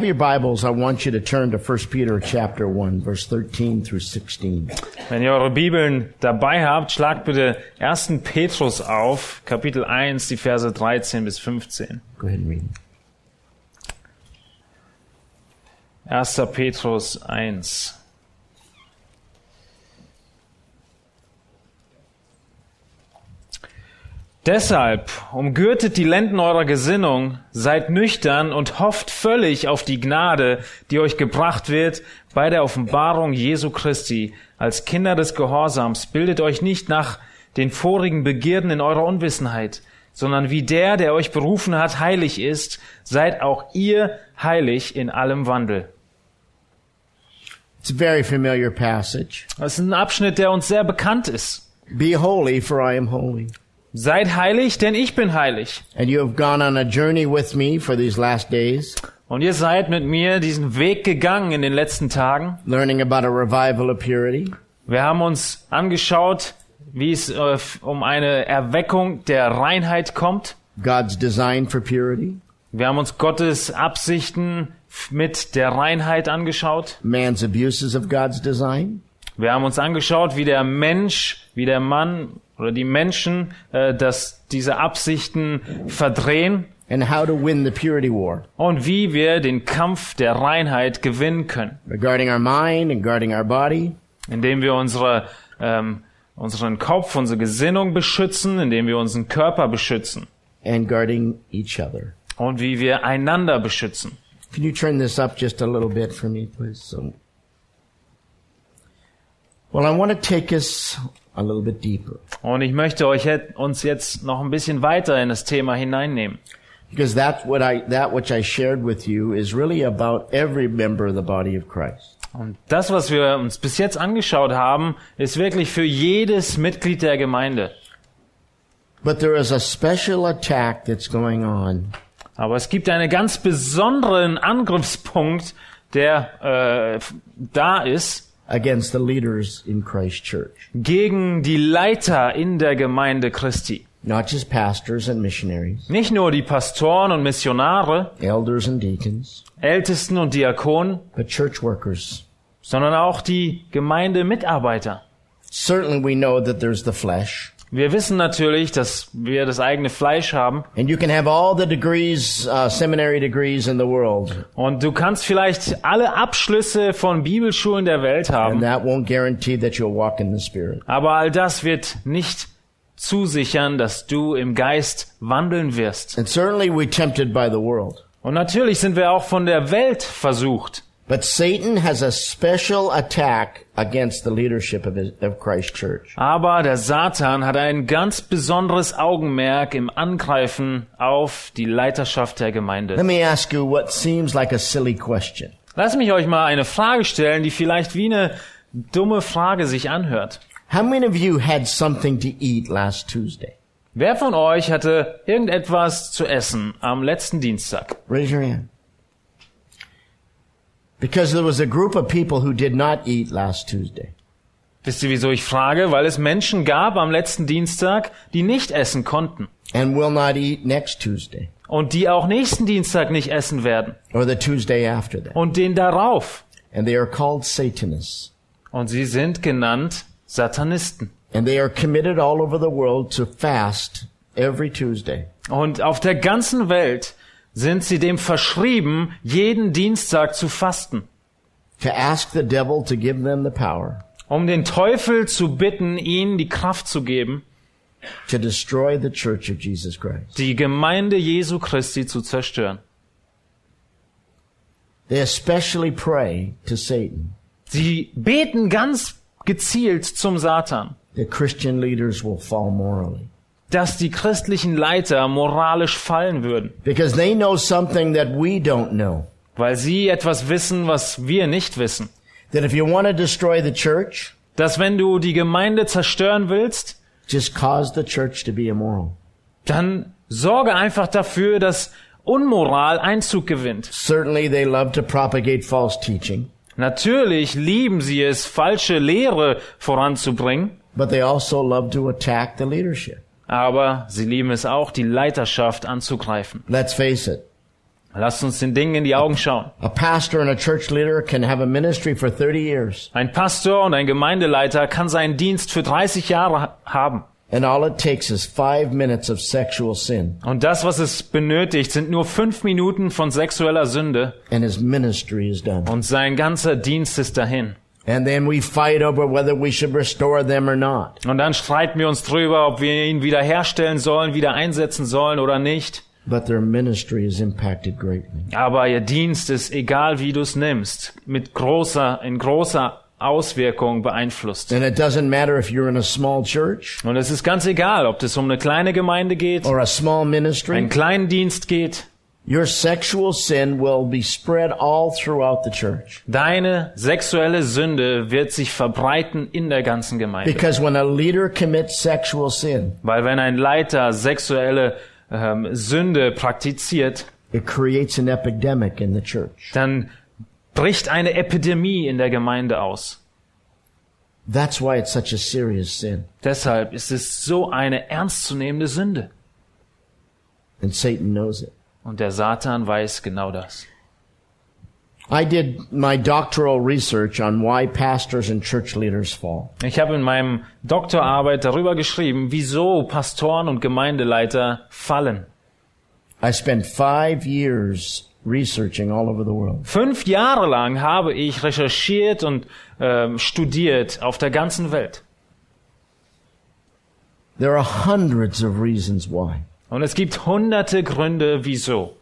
Have your Bibles, I want you to turn to 1 Peter chapter 1, verse 13 through 16. Wenn ihr eure Bibeln dabei habt, schlagt bitte 1. Petrus auf, Kapitel 1, die Verse 13 bis 15. Go ahead and read. 1. Petrus 1. Deshalb umgürtet die Lenden eurer Gesinnung, seid nüchtern und hofft völlig auf die Gnade, die euch gebracht wird bei der Offenbarung Jesu Christi. Als Kinder des Gehorsams bildet euch nicht nach den vorigen Begierden in eurer Unwissenheit, sondern wie der, der euch berufen hat, heilig ist, seid auch ihr heilig in allem Wandel. It's a very familiar passage. Das ist ein Abschnitt, der uns sehr bekannt ist. Be holy, for I am holy. Seid heilig, denn ich bin heilig. And you have gone on a journey with me for these last days, Und ihr seid mit mir diesen Weg gegangen in den letzten Tagen. learning about a revival of purity, Wir haben uns angeschaut, wie es äh, um eine Erweckung der Reinheit kommt. God's design for purity, Wir haben uns Gottes Absichten mit der Reinheit angeschaut. man's abuses of God's design, Wir haben uns angeschaut, wie der Mensch, wie der Mann oder die Menschen äh, dass diese Absichten verdrehen and how to win the purity war und wie wir den Kampf der Reinheit gewinnen können, regarding our mind and guarding our body, indem wir unsere, ähm, unseren Kopf, unsere Gesinnung beschützen, indem wir unseren Körper beschützen and guarding each other. und wie wir einander beschützen. Can you turn this up just a little bit for me, please? So, well, I want to take us a little bit deeper Und ich möchte euch uns jetzt noch ein bisschen weiter in das Thema hineinnehmen. because that's what I that which I shared with you is really about every member of the body of Christ. Und das, was wir uns bis jetzt angeschaut haben, ist wirklich für jedes Mitglied der Gemeinde. But there is a special attack that's going on Aber es gibt einen ganz besonderen Angriffspunkt, der äh, da ist against the leaders in Christ Church, gegen die Leiter in der Gemeinde Christi. not just pastors and missionaries, Nicht nur die Pastoren und Missionare, elders and deacons, Ältesten und Diakonen, but church workers. sondern auch die Gemeindemitarbeiter. Certainly, we know that there's the flesh, Wir wissen natürlich, dass wir das eigene Fleisch haben and you can have all the degrees, uh, seminary degrees in the world, und du kannst vielleicht alle Abschlüsse von Bibelschulen der Welt and haben, that won't guarantee that you'll walk in the Spirit. aber all das wird nicht zusichern, dass du im Geist wandeln wirst. And certainly, we're tempted by the world. Und natürlich sind wir auch von der Welt versucht. But Satan has a special attack against the leadership of, his, of Christ Church. Aber der Satan hat ein ganz besonderes Augenmerk im Angreifen auf die Leiterschaft der Let Gemeinde. me ask you what seems like a silly question. Lass mich euch mal eine Frage stellen, die vielleicht wie eine dumme Frage sich anhört. How many of you had something to eat last Tuesday? Wer von euch hatte irgendetwas zu essen am letzten Dienstag? Raise your hand. Because there was a group of people who did not eat last Tuesday. Wisst ihr, wieso ich frage? Weil es Menschen gab am letzten Dienstag, die nicht essen konnten. and will not eat next Tuesday Und die auch nächsten Dienstag nicht essen werden. or the Tuesday after that. Und den darauf. And they are called Satanists. Und sie sind genannt Satanisten. And they are committed all over the world to fast every Tuesday. Und auf der ganzen Welt sind sie dem verschrieben, jeden Dienstag zu fasten. to ask the devil to give them the power um den Teufel zu bitten, ihnen die Kraft zu geben, to destroy the church of Jesus Christ. die Gemeinde Jesu Christi zu zerstören. They especially pray to Satan Sie beten ganz gezielt zum Satan, that Christian leaders will fall morally dass die christlichen Leiter moralisch fallen würden, because they know something that we don't know. weil sie etwas wissen, was wir nicht wissen. That if you want to destroy the church, Dass wenn du die Gemeinde zerstören willst, just cause the church to be immoral. dann sorge einfach dafür, dass Unmoral Einzug gewinnt. Certainly they love to propagate false teaching, Natürlich lieben sie es, falsche Lehre voranzubringen, but they also love to attack the leadership. Aber sie lieben es auch, die Leiterschaft anzugreifen. Let's face it. Lasst uns den Dingen in die Augen schauen. A pastor and a church leader can have a ministry for 30 years, Ein Pastor und ein Gemeindeleiter kann seinen Dienst für 30 Jahre ha- haben. and all it takes is five minutes of sexual sin, Und das, was es benötigt, sind nur fünf Minuten von sexueller Sünde and his ministry is done. und sein ganzer Dienst ist dahin. And then we fight over whether we should restore them or not. Und dann streiten wir uns drüber, ob wir ihn wiederherstellen sollen, wieder einsetzen sollen oder nicht. But their ministry is impacted greatly. Aber ihr Dienst ist, egal wie du es nimmst, mit großer, in großer Auswirkung beeinflusst. And it doesn't matter if you're in a small church Und es ist ganz egal, ob es um eine kleine Gemeinde geht, or a small einen ministry, kleinen Dienst geht. Your sexual sin will be spread all throughout the church. Deine sexuelle Sünde wird sich verbreiten in der ganzen Gemeinde. Because when a leader commits sexual sin, Weil wenn ein Leiter sexuelle ähm, Sünde praktiziert, it creates an epidemic in the church. dann bricht eine Epidemie in der Gemeinde aus. That's why it's such a serious sin. Deshalb ist es so eine ernstzunehmende Sünde. And Satan knows it. Und der Satan weiß genau das. I did my doctoral research on why pastors and church leaders fall. Ich habe in meinem Doktorarbeit darüber geschrieben, wieso Pastoren und Gemeindeleiter fallen. I spent five years researching all over the world. Fünf Jahre lang habe ich recherchiert und ähm, studiert auf der ganzen Welt. There are hundreds of reasons why. Und es gibt hunderte Gründe, wieso.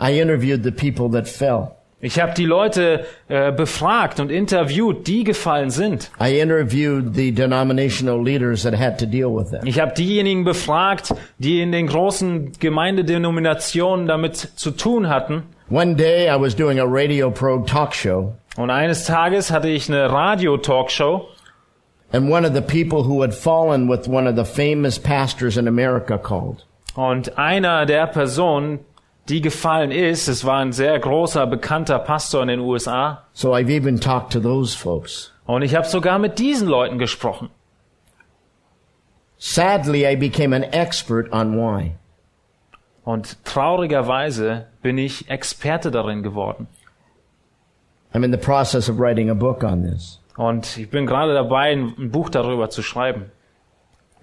I interviewed the people that fell. Ich habe die Leute äh, befragt und interviewt, die gefallen sind. I interviewed the denominational leaders that had to deal with that. Ich habe diejenigen befragt, die in den großen Gemeindedenominationen damit zu tun hatten. One day I was doing a Radio Pro talk show, Und eines Tages hatte ich eine Radio-Talkshow and one of the people who had fallen with one of the famous pastors in America called. und einer der Personen, die gefallen ist, es war ein sehr großer, bekannter Pastor in den USA. So I've even talked to those folks. Und ich habe sogar mit diesen Leuten gesprochen. Sadly, I became an expert on why. Und traurigerweise bin ich Experte darin geworden. I'm in the process of writing a book on this. Und ich bin gerade dabei, ein Buch darüber zu schreiben.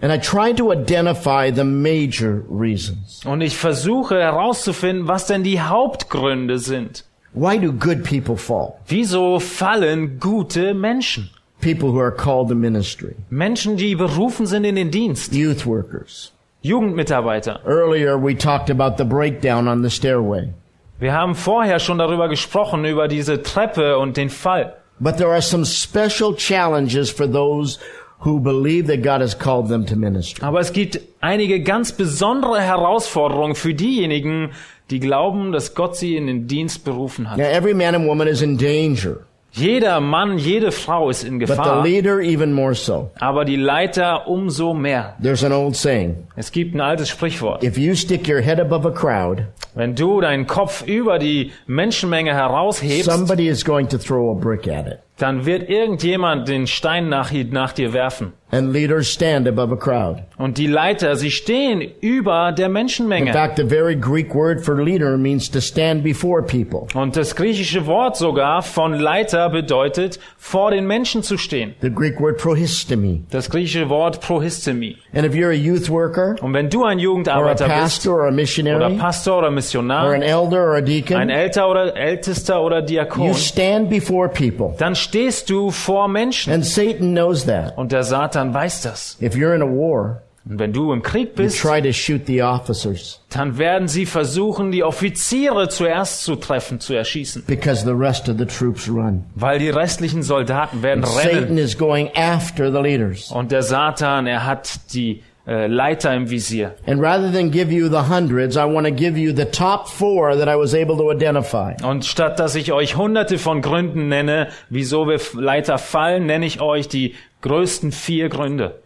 And I tried to identify the major reasons. Und ich versuche herauszufinden, was denn die Hauptgründe sind. Why do good people fall? Wieso fallen gute Menschen? People who are called to ministry, Menschen, die berufen sind in den Dienst. youth workers. Jugendmitarbeiter. Earlier, we talked about the breakdown on the stairway. Wir haben vorher schon darüber gesprochen, über diese Treppe und den Fall. But there are some special challenges for those who believe that God has called them to ministry. Aber es gibt einige ganz besondere Herausforderungen für diejenigen, die glauben, dass Gott sie in den Dienst berufen hat. Now, every man and woman is in danger, Jeder Mann, jede Frau ist in but the Gefahr, leader even more so. aber die Leiter umso mehr. There's an old saying, Es gibt ein altes Sprichwort. if you stick your head above a crowd, Wenn du deinen Kopf über die Menschenmenge heraushebst, somebody is going to throw a brick at it. Dann wird irgendjemand den Stein nach, nach dir werfen. And leaders stand above a crowd. Und die Leiter, sie stehen über der In Menschenmenge. fact, the very Greek word for leader means to stand before people. Und das griechische Wort sogar von Leiter bedeutet, vor den Menschen zu stehen. The Greek word prohistemi. Das griechische Wort prohistemi. And if you're a youth worker Und wenn du ein or a Jugendarbeiter bist, pastor or a oder missionary, Pastor oder Missionar, or an elder or a ein deacon, Älter oder Ältester oder Diakon, you stand before people. dann stehst du vor Menschen. And Satan knows that. Und der Satan weiß das. If you're in a war, Und wenn du im Krieg you bist, try to shoot the officers dann werden sie versuchen, die Offiziere zuerst zu treffen, zu erschießen. because the rest of the troops run. Weil die restlichen Soldaten werden Satan rennen. is going after the leaders. Und der Satan, er hat die Leiter im Visier. And rather than give you the hundreds, I want to give you the top four that I was able to identify. Und statt dass ich euch hunderte von Gründen nenne, wieso wir Leiter fallen, nenne ich euch die größten vier Gründe.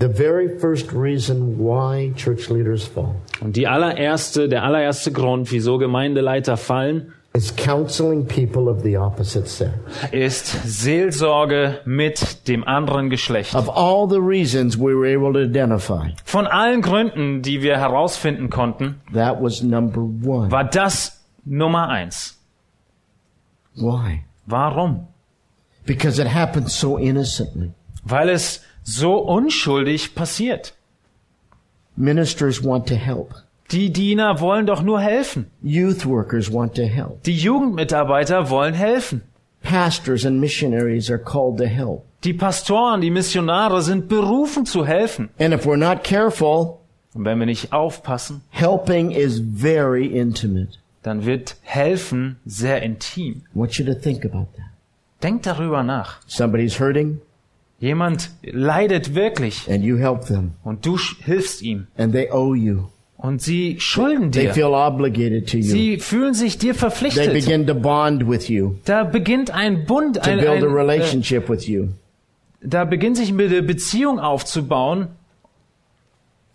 The very first reason why church leaders fall Und die allererste, der allererste Grund, wieso Gemeindeleiter fallen, is counseling people of the opposite sex. ist Seelsorge mit dem anderen Geschlecht. Of all the reasons we were able to identify, Von allen Gründen, die wir herausfinden konnten, that was number one. war das Nummer eins. Why? Warum? Because it happened so innocently. Weil es so unschuldig passiert. Ministers want to help. Die Diener wollen doch nur helfen. Youth workers want to help. Die Jugendmitarbeiter wollen helfen. Pastors and missionaries are called to help. Die Pastoren, die Missionare sind berufen zu helfen. And if we're not careful, Und wenn wir nicht aufpassen, helping is very intimate. dann wird helfen sehr intim. I want you to think about that. Denkt darüber nach. Somebody's hurting Jemand leidet wirklich and you help them und du hilfst ihm. and they owe you. Und sie schulden They dir. feel obligated to you. Sie fühlen sich dir They verpflichtet. begin to bond with you, Da beginnt ein Bund, to ein, build a ein, äh, relationship with you. da beginnt sich eine Beziehung aufzubauen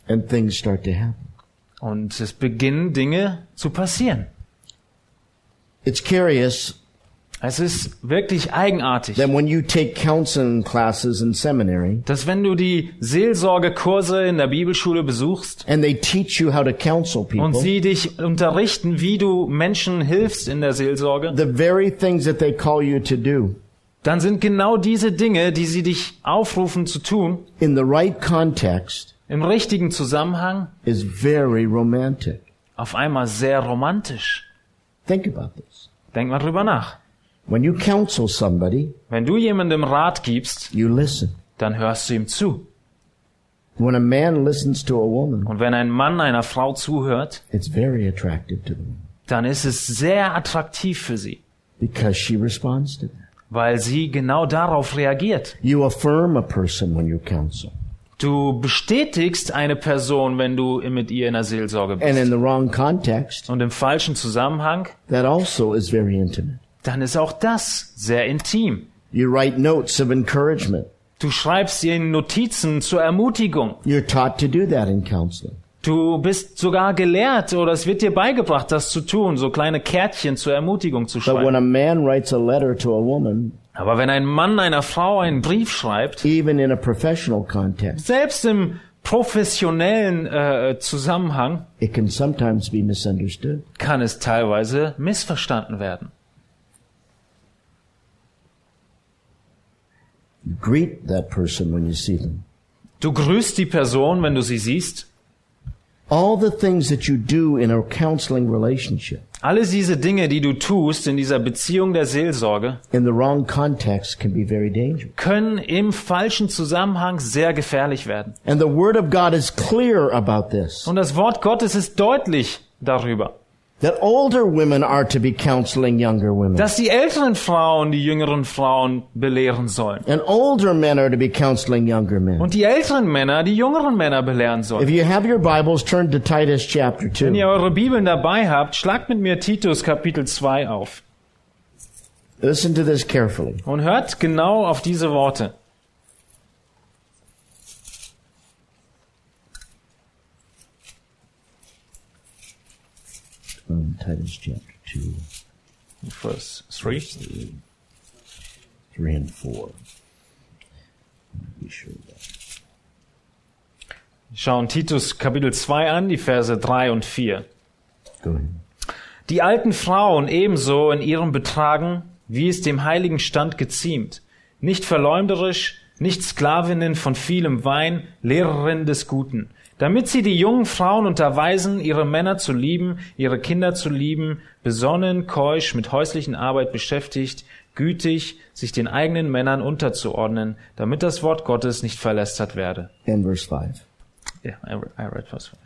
And things start to happen. und es beginnen Dinge zu passieren. It's curious Es ist wirklich eigenartig, that when you take counseling classes in seminary dass wenn du die Seelsorgekurse in der Bibelschule besuchst and they teach you how to counsel und people, sie dich unterrichten, wie du Menschen hilfst in der Seelsorge, the very things that they call you to do dann sind genau diese Dinge, die sie dich aufrufen zu tun, in the right context im richtigen Zusammenhang is very romantic. auf einmal sehr romantisch. Think about this. Denk mal drüber nach. When you counsel somebody, Wenn du jemandem Rat gibst, you listen. dann hörst du ihm zu. When a man listens to a woman, Und wenn ein Mann einer Frau zuhört, it's very attractive to them dann ist es sehr attraktiv für sie, because she responds to that. weil sie genau darauf reagiert. You affirm a person when you counsel. Du bestätigst eine Person, wenn du mit ihr in der Seelsorge And bist. in the wrong context, Und im falschen Zusammenhang, that also is very intimate. Dann ist auch das sehr intim. You write notes of encouragement. Du schreibst ihnen Notizen zur Ermutigung. You're taught to do that in counseling. Du bist sogar gelehrt oder es wird dir beigebracht, das zu tun, so kleine Kärtchen zur Ermutigung zu But when schreiben. a man writes a letter to a woman, Aber wenn ein Mann einer Frau einen Brief schreibt, even in a professional context, selbst im professionellen äh, Zusammenhang, it can sometimes be misunderstood. kann es teilweise missverstanden werden. You greet that person when you see them. Du grüßt die Person, wenn du sie siehst. All the things that you do in a counseling relationship Alle diese Dinge, die du tust in dieser Beziehung der Seelsorge, in the wrong context can be very dangerous. können im falschen Zusammenhang sehr gefährlich werden. And the Word of God is clear about this. Und das Wort Gottes ist deutlich darüber, That older women are to be counseling younger women. dass die älteren Frauen die jüngeren Frauen belehren sollen. And older men are to be counseling younger men. Und die älteren Männer die jüngeren Männer belehren If sollen. you have your Bibles, turn to Titus chapter Wenn ihr 2. eure Bibeln dabei habt, schlagt mit mir Titus Kapitel 2 auf Listen to this carefully. und hört genau auf diese Worte. Um, Titus chapter 2, Vers 3. 3 and 4. Be sure. Schauen Titus Kapitel 2 an, die Verse 3 und 4. Go ahead. Die alten Frauen ebenso in ihrem Betragen, wie es dem heiligen Stand geziemt. Nicht verleumderisch, nicht Sklavinnen von vielem Wein, Lehrerinnen des Guten. Damit sie die jungen Frauen unterweisen, ihre Männer zu lieben, ihre Kinder zu lieben, besonnen, keusch, mit häuslichen Arbeit beschäftigt, gütig, sich den eigenen Männern unterzuordnen, damit das Wort Gottes nicht verlästert werde. And verse 5. Yeah, I read, I read verse five.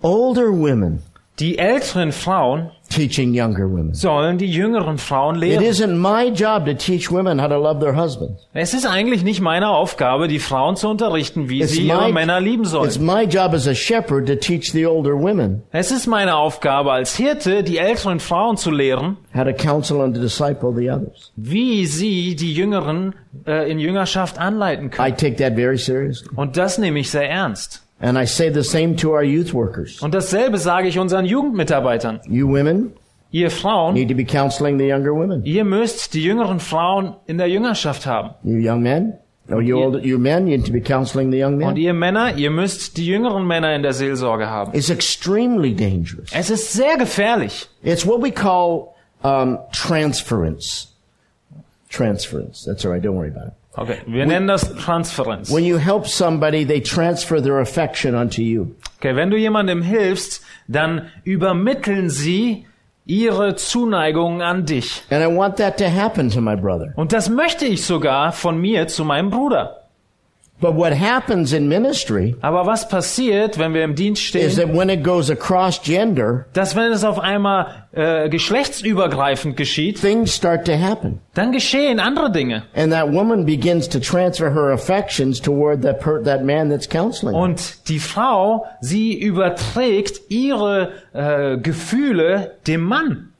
Older women Die älteren Frauen teaching younger women. sollen die jüngeren Frauen It lehren. isn't my job to teach women how to love their husbands. Es ist eigentlich nicht meine Aufgabe, die Frauen zu unterrichten, wie sie ihre Männer lieben it's sollen. my job as a shepherd to teach the older women Es ist meine Aufgabe als Hirte, die älteren Frauen zu lehren, how to counsel and to disciple the others. wie sie die Jüngeren äh, in Jüngerschaft anleiten I können. take that very seriously. Und das nehme ich sehr ernst. And I say the same to our youth workers. Und dasselbe sage ich unseren Jugendmitarbeitern. You women Ihr Frauen, need to be counseling the younger women. ihr müsst die jüngeren Frauen in der Jüngerschaft haben. You young men, or you older, you men need to be counseling the young Und men. ihr Männer, ihr müsst die jüngeren Männer in der Seelsorge haben. It's extremely dangerous. Es ist sehr gefährlich. It's what we call um, transference. Transference. That's all right. Don't worry about it. Okay, wir nennen das Transferenz. When you help somebody, they transfer their affection onto you. Okay, wenn du jemandem hilfst, dann übermitteln sie ihre Zuneigung an dich. And I want that to happen to my brother. Und das möchte ich sogar von mir zu meinem Bruder. But what happens in ministry Aber was passiert, wenn wir im Dienst is stehen, that when it goes across gender, dass wenn es auf einmal äh, geschlechtsübergreifend geschieht, things start to happen. dann geschehen andere Dinge. And that woman begins to transfer her affections toward that per- that man that's counseling. Und die Frau, sie überträgt ihre äh, Gefühle dem Mann.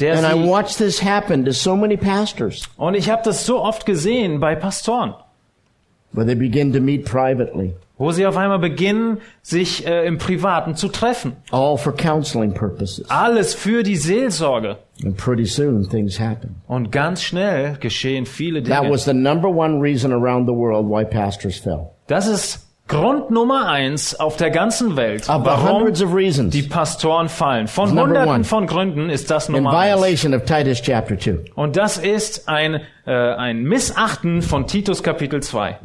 Der And I sie, watch this happen to so many pastors und ich habe das so oft gesehen bei Pastoren, wo sie auf einmal beginnen, sich äh, im Privaten zu treffen. all for counseling purposes. Alles für die Seelsorge. And pretty soon things happen. Und ganz schnell geschehen viele That Dinge. was the number one reason around the world why pastors fell. Das ist Grund Nummer eins auf der ganzen Welt, Of warum hundreds of reasons. die Pastoren fallen. Von hunderten von Gründen ist das In Nummer eins. violation of Titus chapter 2. Und das ist ein, äh, ein Missachten von Titus Kapitel 2.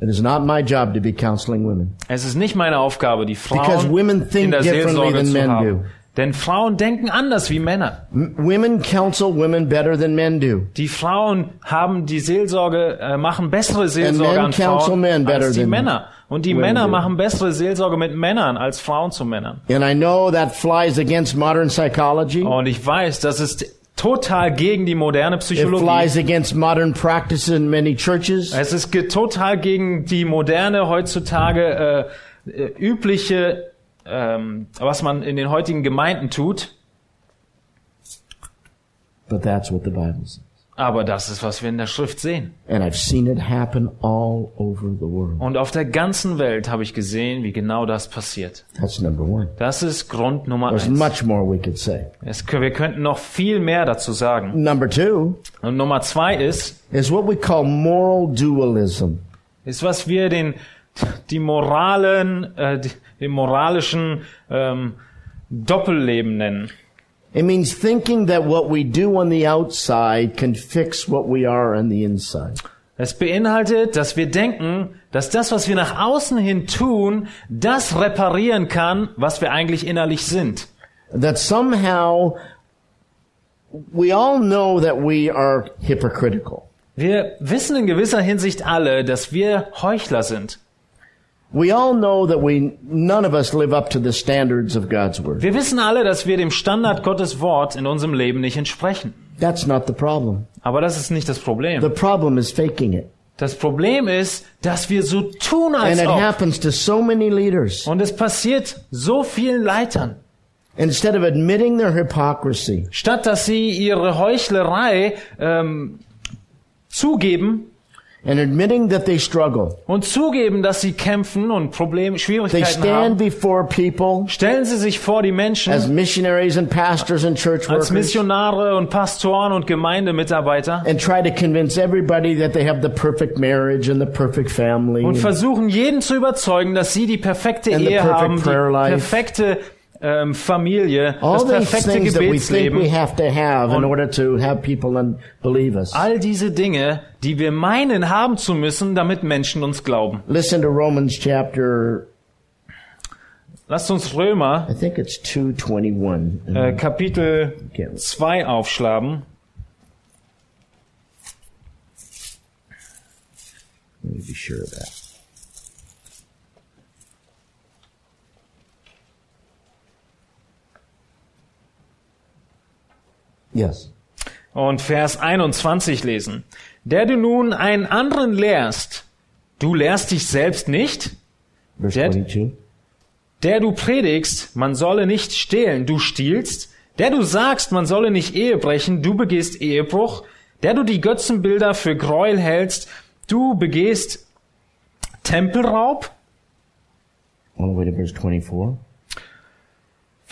It is not my job to be counseling women. Es ist nicht meine Aufgabe, die Because Frauen women think in der differently Seelsorge than zu men haben. do. Denn Frauen denken anders wie Männer. Women counsel women better than men do. Die Frauen haben die Seelsorge, äh, machen bessere Seelsorge an Frauen als die than Männer. Und die Männer do. machen bessere Seelsorge mit Männern als Frauen zu Männern. And I know that flies against modern psychology. Und ich weiß, das ist total gegen die moderne It Psychologie. flies against modern practice in many churches. Es ist total gegen die moderne heutzutage äh, äh, übliche, ähm, was man in den heutigen Gemeinden tut. But that's what the Bible says. Aber das ist, was wir in der Schrift sehen. And I've seen it happen all over the world. Und auf der ganzen Welt habe ich gesehen, wie genau das passiert. That's number one. Das ist Grund Nummer There's eins. much more we could say. Es, wir könnten noch viel mehr dazu sagen. Number two Und Nummer zwei ist, is what we call moral dualism. ist, was wir den, die moralen, äh, den moralischen ähm, Doppelleben nennen. It means thinking that what we do on the outside can fix what we are on the inside. Es beinhaltet, dass wir denken, dass das, was wir nach außen hin tun, das reparieren kann, was wir eigentlich innerlich sind. That somehow we all know that we are hypocritical. Wir wissen in gewisser Hinsicht alle, dass wir Heuchler sind. We all know that we, none of us live up to the standards of God's Word. Wir wissen alle, dass wir dem Standard Gottes Wort in unserem Leben nicht entsprechen. That's not the problem. Aber das ist nicht das The Problem. problem is faking it. Das Problem ist, dass wir so tun, And als it ob. happens to so many leaders. Und es passiert so vielen Leitern. Instead of admitting their hypocrisy, Statt dass sie ihre Heuchlerei ähm, zugeben and admitting that they struggle, und zugeben, dass sie kämpfen und Probleme, they Schwierigkeiten stand haben, before people stellen sie sich vor die Menschen as missionaries and pastors and church als workers Missionare und Pastoren und Gemeindemitarbeiter and try to convince everybody that they have the perfect marriage and the perfect family. und versuchen jeden zu überzeugen, dass sie die perfekte Ehe haben, die perfekte ähm, Familie, All das perfekte Gebetsleben. have to have in Und- order to have people un- believe us. All diese Dinge, die wir meinen haben zu müssen, damit Menschen uns glauben. Listen to Romans chapter, Lasst uns Römer I think it's 221. äh, Kapitel Okay. 2 aufschlagen. Let me be sure of that. Yes. und Vers 21 lesen. Der du nun einen anderen lehrst, du lehrst dich selbst nicht? Verse Dad? 22. Der du predigst, man solle nicht stehlen, du stiehlst? Der du sagst, man solle nicht Ehe brechen, du begehst Ehebruch? Der du die Götzenbilder für Gräuel hältst, du begehst Tempelraub? All the way to verse 24.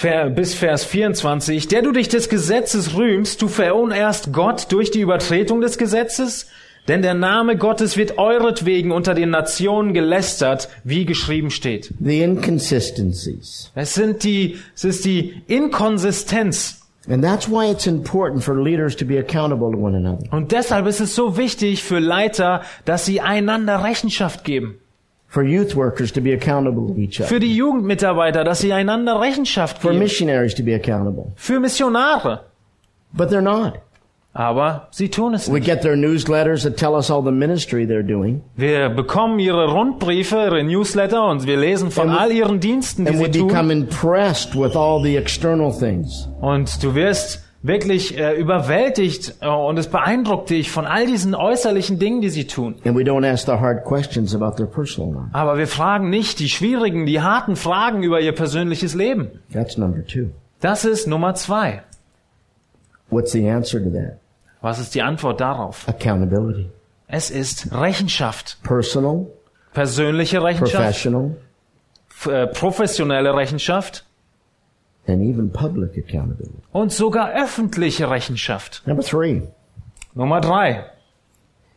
Bis Vers 24, der du dich des Gesetzes rühmst, du verunehrst Gott durch die Übertretung des Gesetzes? Denn der Name Gottes wird euretwegen unter den Nationen gelästert, wie geschrieben steht. The inconsistencies. Es sind die, es ist die Inkonsistenz. And that's why it's important for leaders to be accountable to one another. Und deshalb ist es so wichtig für Leiter, dass sie einander Rechenschaft geben. For youth workers to be accountable to each other. Für die Jugendmitarbeiter, dass sie einander Rechenschaft For geben. missionaries to be accountable. Für Missionare. But they're not. Aber sie tun es We nicht. get their newsletters that tell us all the ministry they're doing. Wir bekommen ihre Rundbriefe, ihre Newsletter und wir lesen von all ihren Diensten, die And we sie tun. become impressed with all the external things. Und du wirst wirklich äh, überwältigt äh, und es beeindruckt dich von all diesen äußerlichen Dingen, die sie tun. And we don't ask the hard questions about their personal life. Aber wir fragen nicht die schwierigen, die harten Fragen über ihr persönliches Leben. That's number two. Das ist Nummer zwei. What's the answer to that? Was ist die Antwort darauf? Accountability. Es ist Rechenschaft. Personal, Persönliche Rechenschaft, professional, äh, professionelle Rechenschaft and even public accountability. und sogar öffentliche Rechenschaft. Number three. Nummer drei.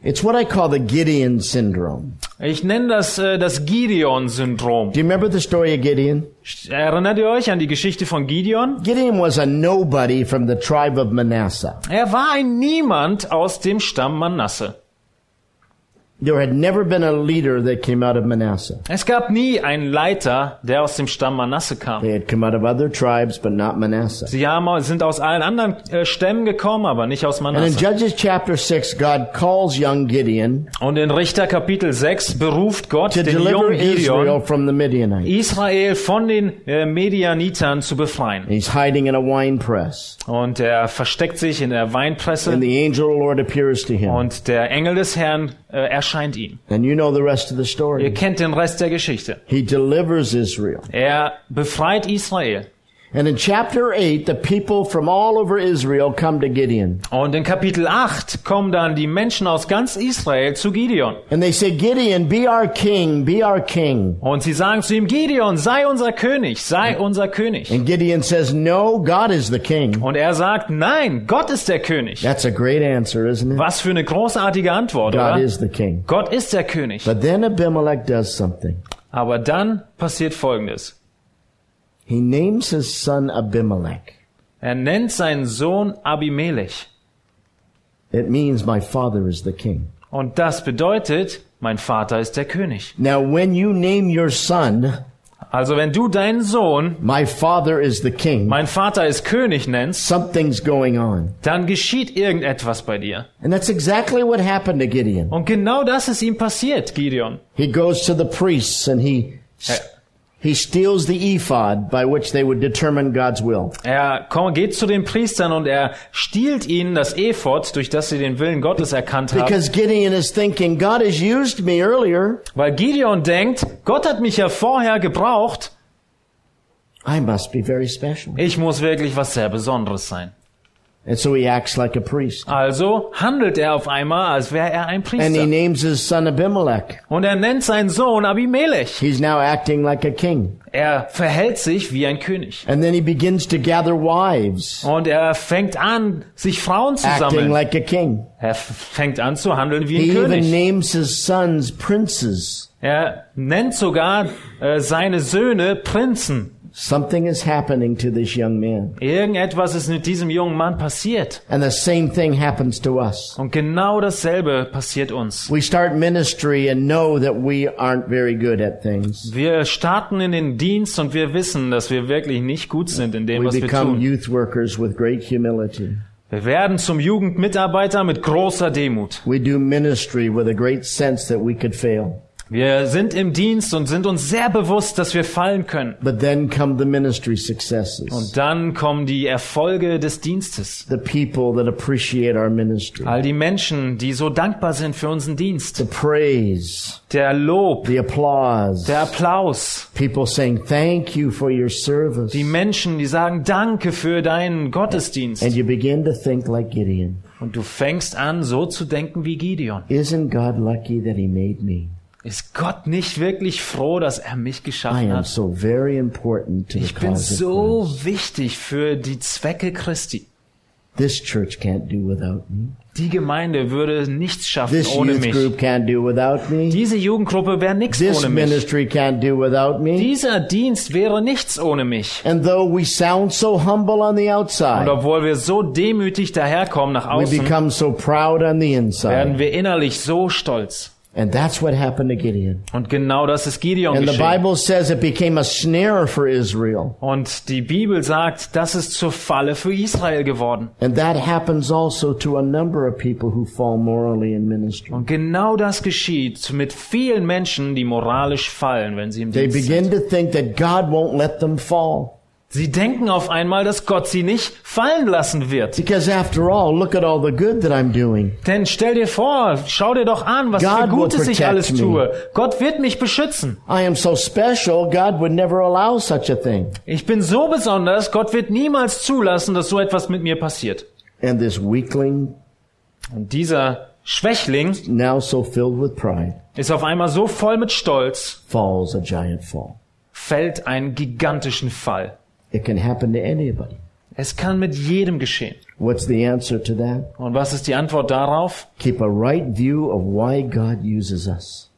It's what I call the Gideon syndrome. Ich nenne das äh, das Gideon-Syndrom. Do you remember the story of Gideon? Erinnert ihr euch an die Geschichte von Gideon? Gideon was a nobody from the tribe of Manasseh. Er war ein Niemand aus dem Stamm Manasse. There had never been a leader that came out of Manasseh. Es gab nie einen Leiter, der aus dem Stamm Manasse kam. They had come out of other tribes, but not Manasseh. Sie haben, sind aus allen anderen äh, Stämmen gekommen, aber nicht aus And in Manasse. Judges chapter 6, God calls young Gideon Und in Richter Kapitel 6 beruft Gott to den jungen Israel Gideon, from the Midianites. Israel von den äh, Medianitern zu befreien. He's hiding in a wine press. Und er versteckt sich in der Weinpresse And the angel of the Lord appears to him. und der Engel des Herrn äh, erscheint ihm. And you know the rest of the Ihr story. kennt den Rest der Geschichte. He delivers Israel. Er befreit Israel. And in chapter 8, the people from all over Israel come to Gideon. Und in Kapitel 8 kommen dann die Menschen aus ganz Israel zu Gideon. And they say, Gideon, be our king, be our king. Und sie sagen zu ihm, Gideon, sei unser König, sei unser König. And Gideon says, no, God is the king. Und er sagt, nein, Gott ist der König. That's a great answer, isn't it? Was für eine großartige Antwort, God oder? is the king. Gott ist der König. But then Abimelech does something. Aber dann passiert Folgendes. He names his son Abimelech. Er nennt seinen Sohn Abimelech. It means my father is the king. Und das bedeutet, mein Vater ist der König. Now, when you name your son, Also wenn du deinen Sohn, my father is the king, mein Vater ist König nennst, something's going on. dann geschieht irgendetwas bei dir. And that's exactly what happened to Gideon. Und genau das ist ihm passiert, Gideon. He goes to the priests and he he steals the ephod by which they would determine God's will. Er geht zu den Priestern und er stiehlt ihnen das Ephod, durch das sie den Willen Gottes erkannt haben. Because Gideon is thinking, God has used me earlier. Weil Gideon denkt, Gott hat mich ja vorher gebraucht, I must be very special. ich muss wirklich was sehr Besonderes sein. And so he acts like a priest. Also handelt er auf einmal, als wäre er ein And he Priester. names his son Abimelech. Und er nennt seinen Sohn Abimelech. He's now acting like a king. Er verhält sich wie ein König. And then he begins to gather wives, Und er fängt an, sich Frauen zu sammeln. like. Er fängt an zu handeln wie He ein König. Er nennt sogar äh, seine Söhne Prinzen. Something is happening to this young man. Irgendetwas ist mit diesem jungen Mann passiert. And the same thing happens to us. Und genau dasselbe passiert uns. We start ministry and know that we aren't very good at things. Wir starten in den Dienst und wir wissen, dass wir wirklich nicht gut sind in dem, We was wir become tun. youth workers with great humility. Wir werden zum Jugendmitarbeiter mit großer Demut. We do ministry with a great sense that we could fail. Wir sind im Dienst und sind uns sehr bewusst, dass wir fallen können. But then come the ministry successes. Und dann kommen die Erfolge des Dienstes. The people that appreciate our ministry. All die Menschen, die so dankbar sind für unseren The Dienst. praise, Der Lob, the applause. der Applaus. People saying, thank you for your service. Die Menschen, die sagen Danke für deinen And Gottesdienst. you begin to think like Gideon. Und du fängst an, so zu denken wie Gideon. Isn't God lucky that he made me? Ist Gott nicht wirklich froh, dass er mich geschaffen hat? so Ich bin so wichtig für die Zwecke Christi. This church can't do without me. Die Gemeinde würde nichts schaffen This ohne mich. group can't do without me. Diese Jugendgruppe wäre nichts This ohne mich. ministry can't do without me. Dieser Dienst wäre nichts ohne mich. And though we sound so humble on the Und outside, obwohl wir so demütig daherkommen nach we außen, become so proud on the werden inside. wir innerlich so stolz. And that's what happened to Gideon. Und genau das ist Gideon And the. Bible says it became a snare for Israel. Und die Bibel sagt, das ist zur Falle für Israel geworden. And that happens also to a number of people who fall morally in ministry. Und genau das geschieht mit vielen Menschen, die moralisch fallen, wenn sie im They Dienst sind. begin to think that God won't let them fall. Sie denken auf einmal, dass Gott sie nicht fallen lassen wird. Because after all, look at all the good that I'm doing. Denn stell dir vor, schau dir doch an, was God für Gutes ich alles me. tue. Gott wird mich beschützen. I am so special, God would never allow such a thing. Ich bin so besonders, Gott wird niemals zulassen, dass so etwas mit mir passiert. And this weakling, Und dieser Schwächling now so filled with pride, ist auf einmal so voll mit Stolz, falls a giant fall. fällt einen gigantischen Fall. It can happen to anybody. Es kann mit jedem geschehen. What's the answer to that? Und was ist die Antwort darauf? Keep a right view of why God uses us.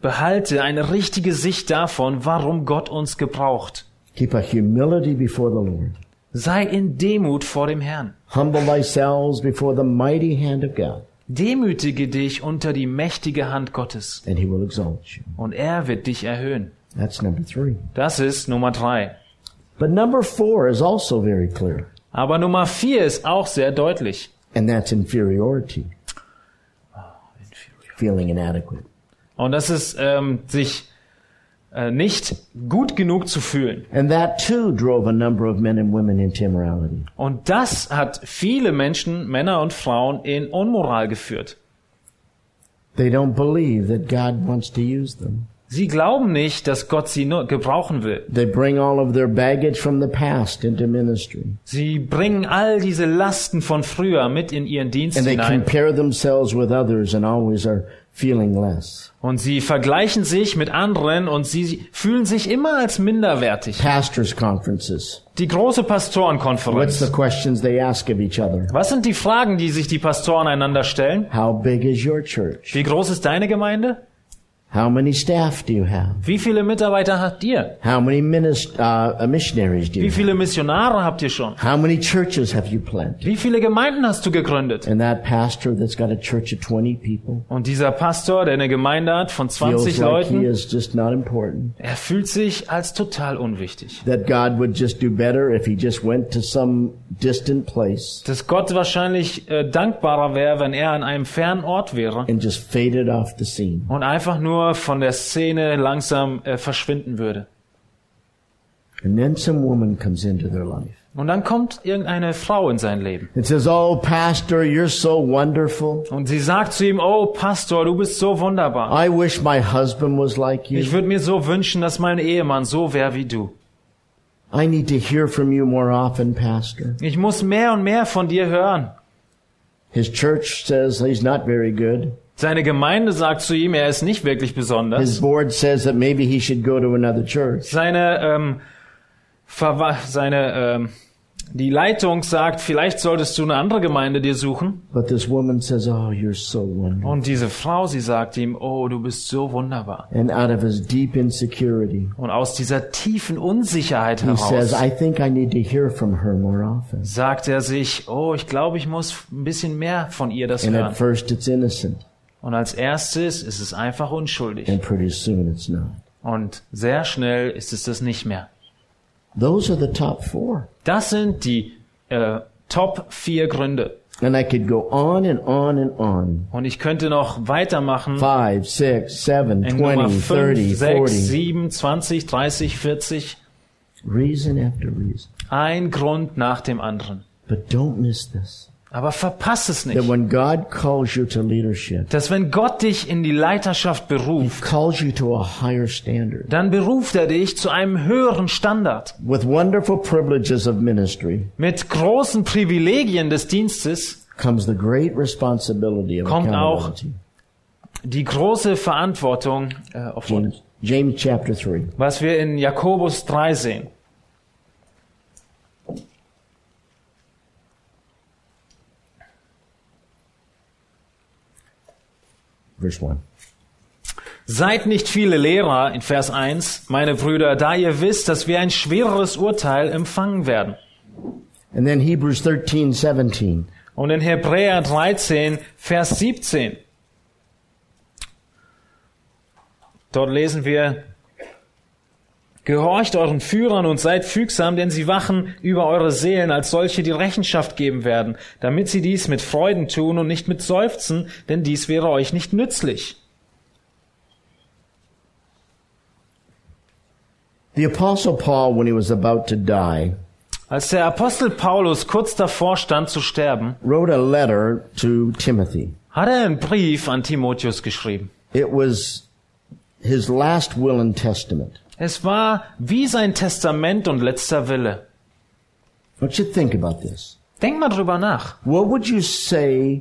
Behalte eine richtige Sicht davon, warum Gott uns gebraucht. Keep a humility before the Lord. Sei in Demut vor dem Herrn. Humble thyself before the mighty hand of God, Demütige dich unter die mächtige Hand Gottes and he will exalt you. und er wird dich erhöhen. That's number three. Das ist Nummer drei. But number four is also very clear, Aber Nummer vier ist auch sehr deutlich. and that's inferiority. Feeling inadequate. Und das ist, ähm, sich äh, nicht gut genug zu fühlen. And that too drove a number of men and women into immorality. Und das hat viele Menschen, Männer und Frauen, in Unmoral geführt. They don't believe that God wants to use them. Sie glauben nicht, dass Gott sie nur gebrauchen will. They bring all of their baggage from the past into ministry. Sie bringen all diese Lasten von früher mit in ihren Dienst And they hinein. compare themselves with others and always are feeling less. Und sie vergleichen sich mit anderen und sie fühlen sich immer als minderwertig. Pastors' conferences. Die große What's Pastorenkonferenz. the questions they ask of each other? Was sind die Fragen, die sich die Pastoren einander stellen? How big is your church? Wie groß ist deine Gemeinde? How many staff do you have? Wie viele Mitarbeiter habt ihr? How many minist- uh, missionaries do you Wie viele Missionare habt ihr schon? How many churches have you planted? Wie viele Gemeinden hast du gegründet? And that pastor that's got a church of 20 people Und dieser Pastor, der eine Gemeinde hat von feels 20 like he Leuten, is just not important. er fühlt sich als total unwichtig. That God would just do better if he just went to some distant place Dass Gott wahrscheinlich äh, dankbarer wäre, wenn er an einem fernen Ort wäre and just faded off the scene. und einfach nur von der Szene langsam äh, verschwinden würde. And then some woman comes into their life Und dann kommt irgendeine Frau in sein Leben and says, Oh, pastor, you're so wonderful. und sie sagt zu ihm, oh Pastor, du bist so wunderbar. I wish my husband was like Ich you. würde mir so wünschen, dass mein Ehemann so wäre wie du. I need to hear from you more often, pastor. Ich muss mehr und mehr von dir hören. His church says he's not very good. Seine Gemeinde sagt zu ihm, er ist nicht wirklich besonders. His board says that maybe he should go to another church. Seine, ähm, Verwa seine ähm, die Leitung sagt, vielleicht solltest du eine andere Gemeinde dir suchen. But this woman says, Oh, you're so wonderful. Und diese Frau, sie sagt ihm, oh, du bist so wunderbar. And out of his deep insecurity, Und aus dieser tiefen Unsicherheit he says, heraus I think I need to hear from her more often. sagt er sich, oh, ich glaube, ich muss ein bisschen mehr von ihr das And at hören. first it's innocent, Und als erstes ist es einfach unschuldig. and pretty soon it's not. Und sehr schnell ist es das nicht mehr. Those are the top four. Das sind die äh, Top vier Gründe. And I could go on and on and on. Und ich könnte noch weitermachen. Five, six, seven, In Nummer 20, 5, 30, 6, 40. 7, 20, 30, 40. Reason after reason. Ein Grund nach dem anderen. But don't miss this. Aber verpass es That nicht, when God calls you to leadership, dass wenn Gott dich in die Leiterschaft beruft, calls you to a higher standard dann beruft er dich zu einem höheren Standard. with wonderful privileges of ministry Mit großen Privilegien des Dienstes comes the great responsibility of Kommt auch die große Verantwortung, äh, auf James, James chapter 3. was wir in Jakobus 3 sehen. Verse 1. Seid nicht viele Lehrer in Vers 1, meine Brüder, da ihr wisst, dass wir ein schwereres Urteil empfangen werden. And then Hebrews 13, 17. Und in Hebräer 13, Vers 17. Dort lesen wir, Gehorcht euren Führern und seid fügsam, denn sie wachen über eure Seelen als solche, die Rechenschaft geben werden, damit sie dies mit Freuden tun und nicht mit Seufzen, denn dies wäre euch nicht nützlich. The apostle Paul, when he was about to die, Als der Apostel Paulus kurz davor stand zu sterben, wrote a letter to Timothy. hat er einen Brief an Timotheus geschrieben. It was his last will and testament. Es war wie sein Testament und letzter Wille. Want you think about this. Denk mal drüber nach. What would you say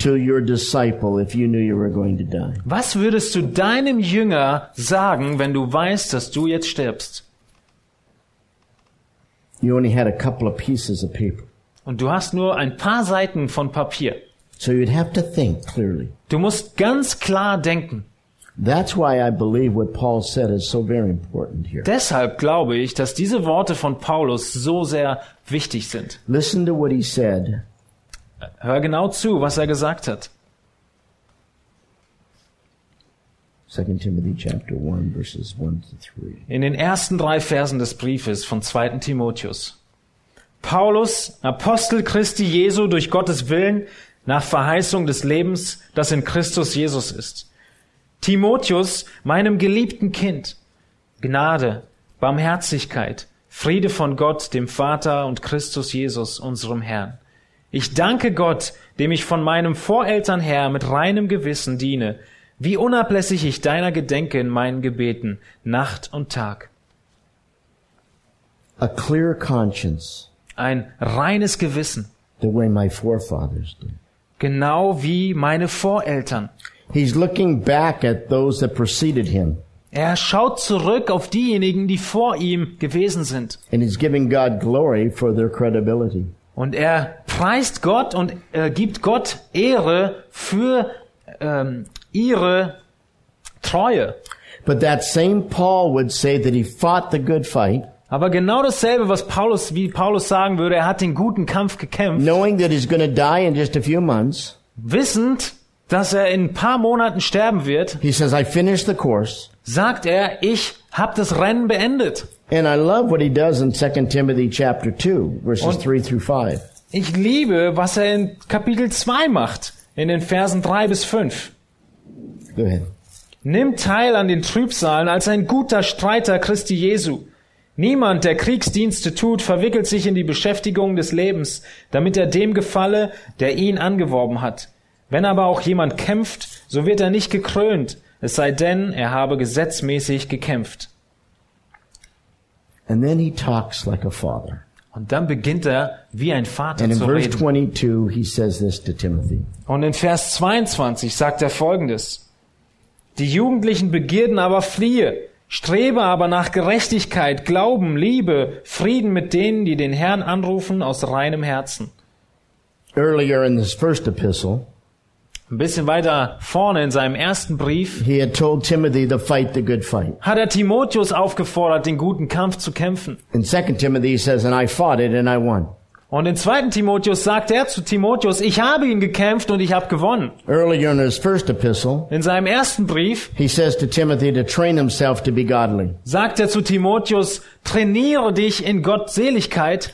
to your disciple if you knew you were going to die? Was würdest du deinem Jünger sagen, wenn du weißt, dass du jetzt stirbst? You only had a couple of pieces of paper. Und du hast nur ein paar Seiten von Papier. So you'd have to think clearly. Du musst ganz klar denken. That's why I believe what Paul said is so very important here. Deshalb glaube ich, dass diese Worte von Paulus so sehr wichtig sind. Listen to what he said Hör genau zu, was er gesagt hat. 2 Timothy chapter 1 verses 1 to 3. In den ersten drei Versen des Briefes von 2. Timotheus. Paulus, Apostel Christi Jesu durch Gottes Willen, nach Verheißung des Lebens, das in Christus Jesus ist. Timotheus, meinem geliebten Kind, Gnade, Barmherzigkeit, Friede von Gott, dem Vater und Christus Jesus, unserem Herrn. Ich danke Gott, dem ich von meinem Voreltern her mit reinem Gewissen diene, wie unablässig ich deiner gedenke in meinen Gebeten, Nacht und Tag. A clear conscience, Ein reines Gewissen, the way my forefathers did. genau wie meine Voreltern. He's looking back at those that preceded him, Er schaut zurück auf diejenigen, die vor ihm gewesen sind. and he's giving God glory for their credibility. Und er preist Gott und äh, gibt Gott Ehre für ähm, ihre Treue. But that same Paul would say that he fought the good fight, Aber genau dasselbe, was Paulus, wie Paulus sagen würde, er hat den guten Kampf gekämpft, knowing that he's going to die in just a few months. wissend, dass er in ein paar Monaten sterben wird, He says, I finished the course. sagt er, ich habe das Rennen beendet. And I love what he does in 2 Timothy chapter 2, verses Und- 3 through 5. Ich liebe, was er in Kapitel 2 macht, in den Versen 3 bis 5. Go ahead. Nimm teil an den Trübsalen als ein guter Streiter Christi Jesu. Niemand, der Kriegsdienste tut, verwickelt sich in die Beschäftigung des Lebens, damit er dem gefalle, der ihn angeworben hat. Wenn aber auch jemand kämpft, so wird er nicht gekrönt, es sei denn, er habe gesetzmäßig gekämpft. And then he talks like a father. Und dann beginnt er, wie ein Vater And in zu verse reden. 22, he says this to Timothy. Und in Vers 22 sagt er folgendes. Die jugendlichen Begierden aber fliehe, Strebe aber nach Gerechtigkeit, Glauben, Liebe, Frieden mit denen, die den Herrn anrufen aus reinem Herzen. Earlier in this first epistle, Ein bisschen weiter vorne in seinem ersten Brief he had told Timothy to fight the good fight. hat er Timotheus aufgefordert, den guten Kampf zu kämpfen. In 2 Timothy, he says, and I fought it and I won. Und in 2. Timotheus sagt er zu Timotheus, ich habe ihn gekämpft und ich habe gewonnen. Earlier in his first epistle, In seinem ersten Brief he says to Timothy to train himself to be godly sagt er zu Timotheus, trainiere dich in Gottseligkeit,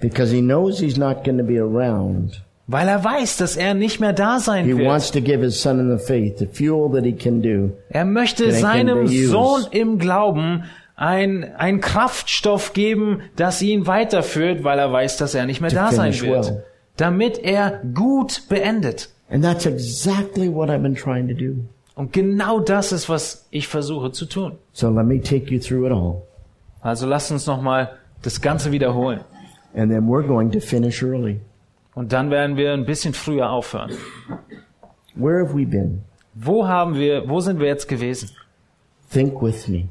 because he knows he's not going to be around. Weil er weiß, dass er nicht mehr da sein He wird. wants to give his son in the faith the fuel that he can do. Er möchte That he can seinem use. Sohn im Glauben ein, ein Kraftstoff geben, das ihn weiterführt, weil er weiß, dass er nicht mehr To da sein finish wird. well. Damit er gut beendet. And that's exactly what I've been trying to do. Und genau das ist, was ich versuche zu tun. So let me take you through it all. Also lasst uns nochmal das Ganze wiederholen. And then we're going to finish early. Und dann werden wir ein bisschen früher aufhören. Where have we been? Wo haben wir, wo sind wir jetzt gewesen? Think with me.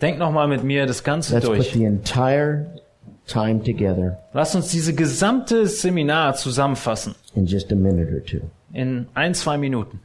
Denk nochmal mit mir das Ganze Let's put durch. the entire time together Lass uns diese gesamte Seminar zusammenfassen in just a minute or two. in ein, zwei Minuten.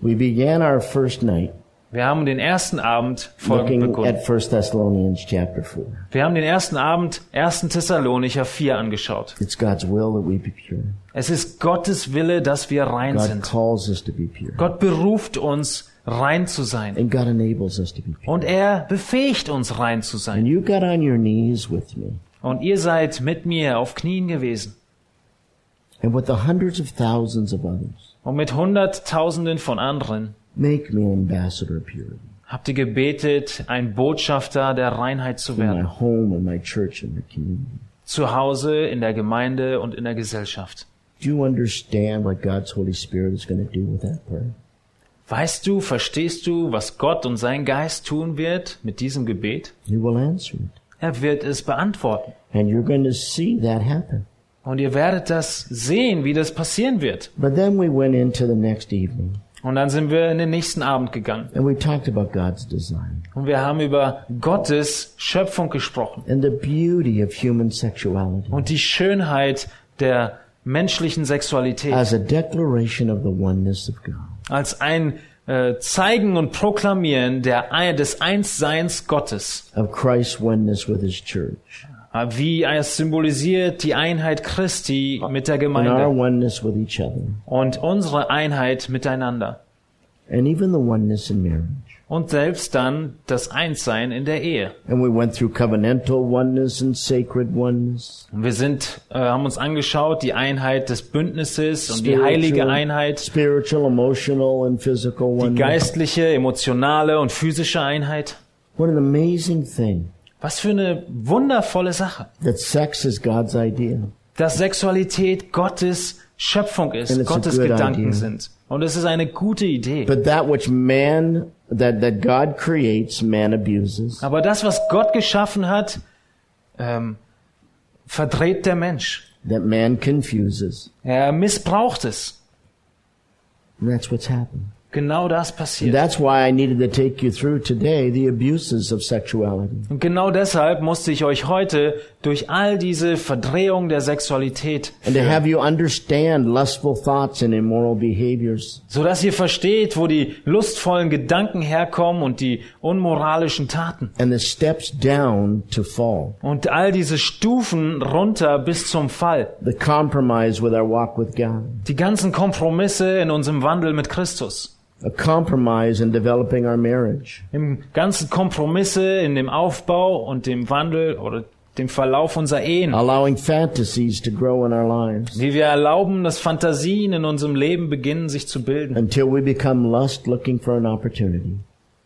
We began our first night Wir haben den ersten Abend folgend begonnen. at 1 Thessalonians chapter 4. Wir haben den ersten Abend 1. Thessalonicher 4 angeschaut. It's God's will that we be pure. Es ist Gottes Wille, dass wir rein God sind. calls us to be pure. Gott beruft uns, rein zu sein. And God enables us to be pure. Und er befähigt uns, rein zu sein. you got on your knees with me. Und ihr seid mit mir auf Knien gewesen. And with the hundreds of thousands of others, Und mit Hunderttausenden von anderen make me an ambassador of purity habt ihr gebetet, ein Botschafter der Reinheit zu in my werden. home, in my church, in my community. Zu Hause, in der Gemeinde und in der Gesellschaft. Do you understand what God's Holy Spirit is going to do with that prayer? Weißt du, verstehst du, was Gott und sein Geist tun wird mit diesem Gebet? He will answer it. Er wird es beantworten. And you're going to see that happen. Und ihr werdet das sehen, wie das passieren wird. But then we went into the next evening Und dann sind wir in den nächsten Abend gegangen. and we talked about God's design Und wir haben über Gottes Schöpfung gesprochen. and the beauty of human sexuality Und die Schönheit der menschlichen Sexualität. as a declaration of the oneness of God. Als ein äh, Zeigen und Proklamieren der, des Einsseins Gottes. of Christ's oneness with his church Wie es symbolisiert die Einheit Christi mit der Gemeinde. Und unsere Einheit miteinander. and even the oneness in marriage. Und selbst dann das Einssein in der Ehe. And we went through covenantal oneness and sacred oneness, Und wir sind, äh, haben uns angeschaut, die Einheit des Bündnisses und die heilige Einheit, spiritual, emotional, and physical die oneness. geistliche, emotionale und physische Einheit. What an amazing thing Was für eine wundervolle Sache, that sex is God's idea. dass Sexualität Gottes Schöpfung ist, Gottes Gedanken idea. sind. Und es ist eine gute Idee. But that which man, that, that God creates, man abuses. Aber das, was Gott geschaffen hat, ähm, verdreht der Mensch. that man confuses. Er missbraucht es. And that's what's happened. Genau das And passiert. that's why I needed to take you through today the abuses of sexuality. Und genau deshalb musste ich euch heute durch all diese Verdrehung der Sexualität führen, have you understand lustful thoughts and immoral behaviors. so dass ihr versteht, wo die lustvollen Gedanken herkommen und die unmoralischen Taten and the steps down to fall. und all diese Stufen runter bis zum Fall, The compromise with our walk with God. die ganzen Kompromisse in unserem Wandel mit Christus, A compromise in developing our marriage. im ganzen Kompromisse in dem Aufbau und dem Wandel oder dem Verlauf unserer Ehen. Allowing fantasies to grow in our lives. Wie wir erlauben, dass Fantasien in unserem Leben beginnen, sich zu bilden. Until we become lust looking for an opportunity.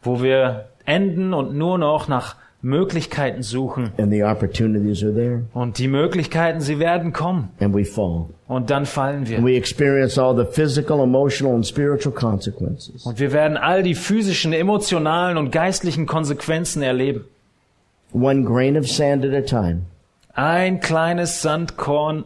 Wo wir enden und nur noch nach Möglichkeiten suchen. And the opportunities are there. Und die Möglichkeiten, sie werden kommen. And we fall. Und dann fallen wir. And we experience all the physical, emotional, and spiritual consequences. Und wir werden all die physischen, emotionalen und geistlichen Konsequenzen erleben. One grain of sand at a time. Ein kleines Sandkorn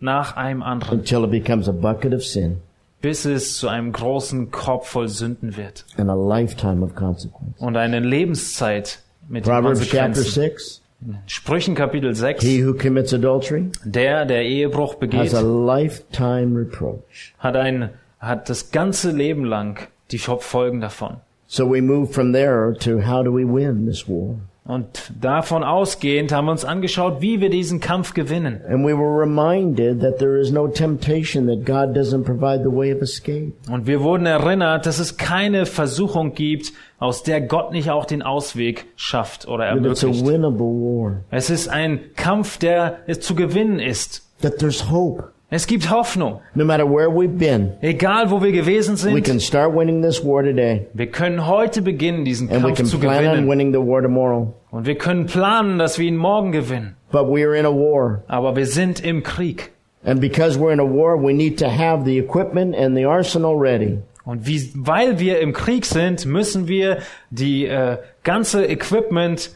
nach einem anderen. Until it becomes a bucket of sin. bis es zu einem großen Korb voll Sünden wird and a lifetime of consequence. und eine Lebenszeit mit Proverbs chapter Konsequenzen. 6 Sprüchen Kapitel 6, He who commits adultery der, der Ehebruch has begeht, a lifetime reproach. hat ein, hat das ganze Leben lang die Folgen davon. So we move from there to how do we win this war? Und davon ausgehend haben wir uns angeschaut, wie wir diesen Kampf gewinnen. And we were reminded that there is no temptation that God doesn't provide the way of escape. Und wir wurden erinnert, dass es keine Versuchung gibt, aus der Gott nicht auch den Ausweg schafft oder That it's a ermöglicht. winnable war. Es ist ein Kampf, der zu gewinnen ist. That there's hope. Es gibt Hoffnung. No matter where we've been, Egal, wo wir gewesen we sind, can start winning this war today. wir können heute beginnen, diesen And we Kampf can zu plan on gewinnen. winning the war tomorrow. Und wir können planen, dass wir ihn morgen gewinnen. But we are in a war. Aber wir sind im Krieg. And because we're in a war, we need to have the equipment and the arsenal ready. Und wie, weil wir im Krieg sind, müssen wir die äh, ganze Equipment